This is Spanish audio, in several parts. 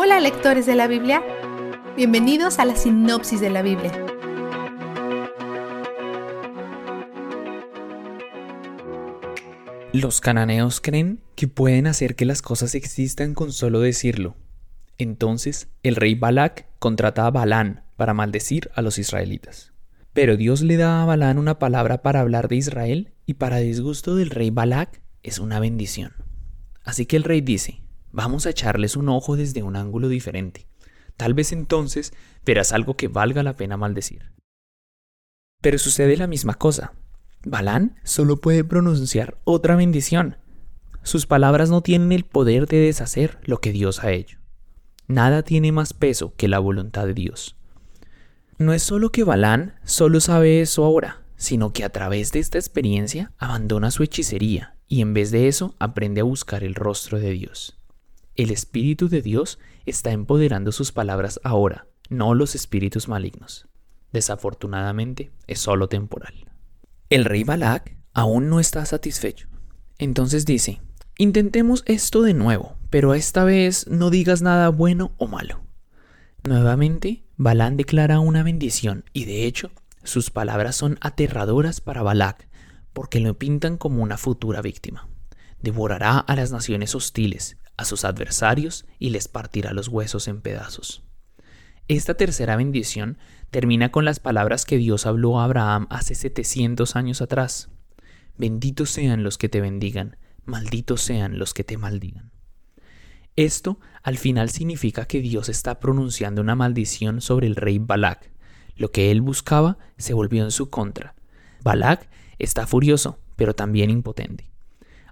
Hola lectores de la Biblia, bienvenidos a la sinopsis de la Biblia. Los cananeos creen que pueden hacer que las cosas existan con solo decirlo. Entonces el rey Balac contrata a Balán para maldecir a los israelitas. Pero Dios le da a Balán una palabra para hablar de Israel y para disgusto del rey Balac es una bendición. Así que el rey dice, vamos a echarles un ojo desde un ángulo diferente. Tal vez entonces verás algo que valga la pena maldecir. Pero sucede la misma cosa. Balán solo puede pronunciar otra bendición. Sus palabras no tienen el poder de deshacer lo que Dios ha hecho. Nada tiene más peso que la voluntad de Dios. No es solo que Balán solo sabe eso ahora, sino que a través de esta experiencia abandona su hechicería y en vez de eso aprende a buscar el rostro de Dios. El Espíritu de Dios está empoderando sus palabras ahora, no los espíritus malignos. Desafortunadamente, es solo temporal. El rey Balak aún no está satisfecho. Entonces dice, intentemos esto de nuevo, pero esta vez no digas nada bueno o malo. Nuevamente, Balán declara una bendición y de hecho, sus palabras son aterradoras para Balak, porque lo pintan como una futura víctima. Devorará a las naciones hostiles, a sus adversarios y les partirá los huesos en pedazos. Esta tercera bendición termina con las palabras que Dios habló a Abraham hace 700 años atrás. Benditos sean los que te bendigan, malditos sean los que te maldigan. Esto al final significa que Dios está pronunciando una maldición sobre el rey Balak. Lo que él buscaba se volvió en su contra. Balak Está furioso, pero también impotente.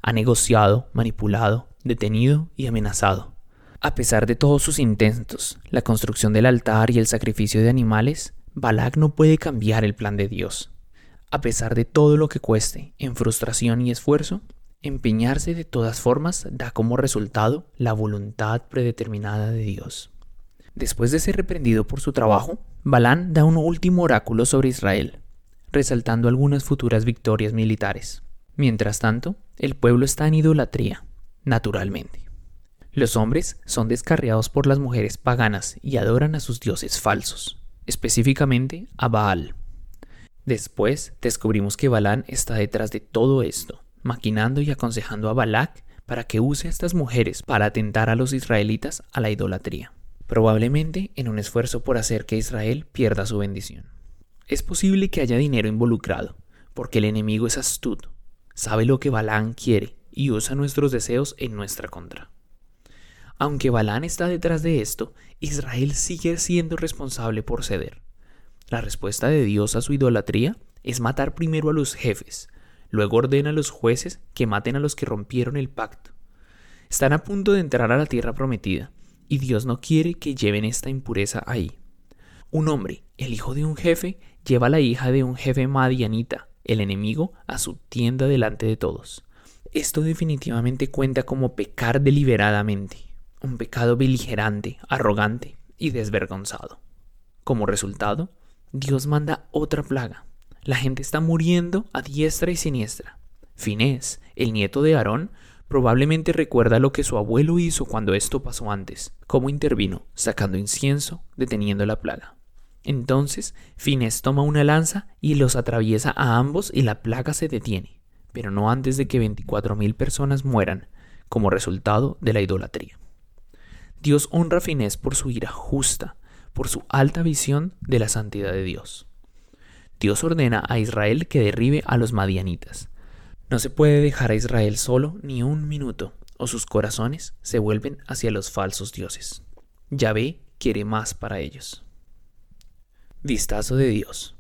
Ha negociado, manipulado, detenido y amenazado. A pesar de todos sus intentos, la construcción del altar y el sacrificio de animales, Balak no puede cambiar el plan de Dios. A pesar de todo lo que cueste, en frustración y esfuerzo, empeñarse de todas formas da como resultado la voluntad predeterminada de Dios. Después de ser reprendido por su trabajo, Balán da un último oráculo sobre Israel, resaltando algunas futuras victorias militares. Mientras tanto, el pueblo está en idolatría, naturalmente. Los hombres son descarriados por las mujeres paganas y adoran a sus dioses falsos, específicamente a Baal. Después descubrimos que Balán está detrás de todo esto, maquinando y aconsejando a Balak para que use a estas mujeres para atentar a los israelitas a la idolatría, probablemente en un esfuerzo por hacer que Israel pierda su bendición. Es posible que haya dinero involucrado, porque el enemigo es astuto, sabe lo que Balán quiere y usa nuestros deseos en nuestra contra. Aunque Balán está detrás de esto, Israel sigue siendo responsable por ceder. La respuesta de Dios a su idolatría es matar primero a los jefes, luego ordena a los jueces que maten a los que rompieron el pacto. Están a punto de entrar a la tierra prometida, y Dios no quiere que lleven esta impureza ahí. Un hombre, el hijo de un jefe, lleva a la hija de un jefe madianita, el enemigo, a su tienda delante de todos. Esto definitivamente cuenta como pecar deliberadamente, un pecado beligerante, arrogante y desvergonzado. Como resultado, Dios manda otra plaga. La gente está muriendo a diestra y siniestra. Finés, el nieto de Aarón, probablemente recuerda lo que su abuelo hizo cuando esto pasó antes, cómo intervino, sacando incienso, deteniendo la plaga. Entonces Fines toma una lanza y los atraviesa a ambos y la plaga se detiene, pero no antes de que 24.000 personas mueran como resultado de la idolatría. Dios honra a Finés por su ira justa, por su alta visión de la santidad de Dios. Dios ordena a Israel que derribe a los madianitas. No se puede dejar a Israel solo ni un minuto, o sus corazones se vuelven hacia los falsos dioses. Yahvé quiere más para ellos. Vistazo de Dios.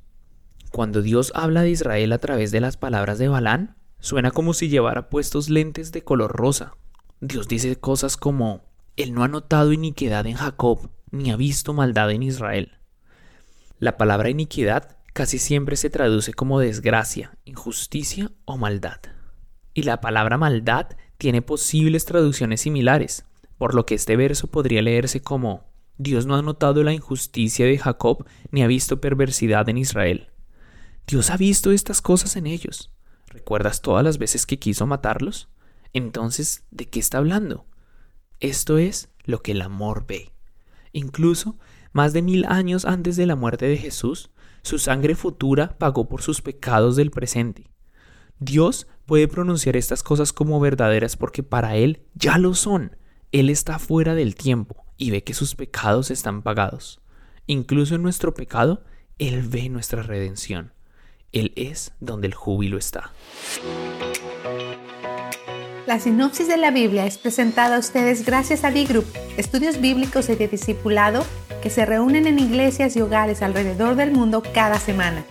Cuando Dios habla de Israel a través de las palabras de Balán, suena como si llevara puestos lentes de color rosa. Dios dice cosas como, Él no ha notado iniquidad en Jacob, ni ha visto maldad en Israel. La palabra iniquidad casi siempre se traduce como desgracia, injusticia o maldad. Y la palabra maldad tiene posibles traducciones similares, por lo que este verso podría leerse como Dios no ha notado la injusticia de Jacob ni ha visto perversidad en Israel. Dios ha visto estas cosas en ellos. ¿Recuerdas todas las veces que quiso matarlos? Entonces, ¿de qué está hablando? Esto es lo que el amor ve. Incluso, más de mil años antes de la muerte de Jesús, su sangre futura pagó por sus pecados del presente. Dios puede pronunciar estas cosas como verdaderas porque para Él ya lo son. Él está fuera del tiempo y ve que sus pecados están pagados. Incluso en nuestro pecado, Él ve nuestra redención. Él es donde el júbilo está. La sinopsis de la Biblia es presentada a ustedes gracias a D-Group, estudios bíblicos y de discipulado que se reúnen en iglesias y hogares alrededor del mundo cada semana.